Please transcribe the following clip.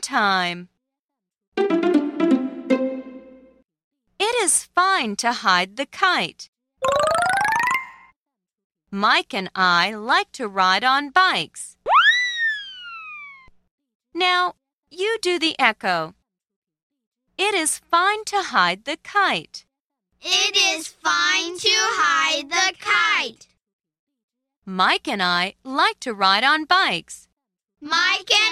time. It is fine to hide the kite. Mike and I like to ride on bikes. Now, you do the echo. It is fine to hide the kite. It is fine to hide the kite. Mike and I like to ride on bikes. Mike and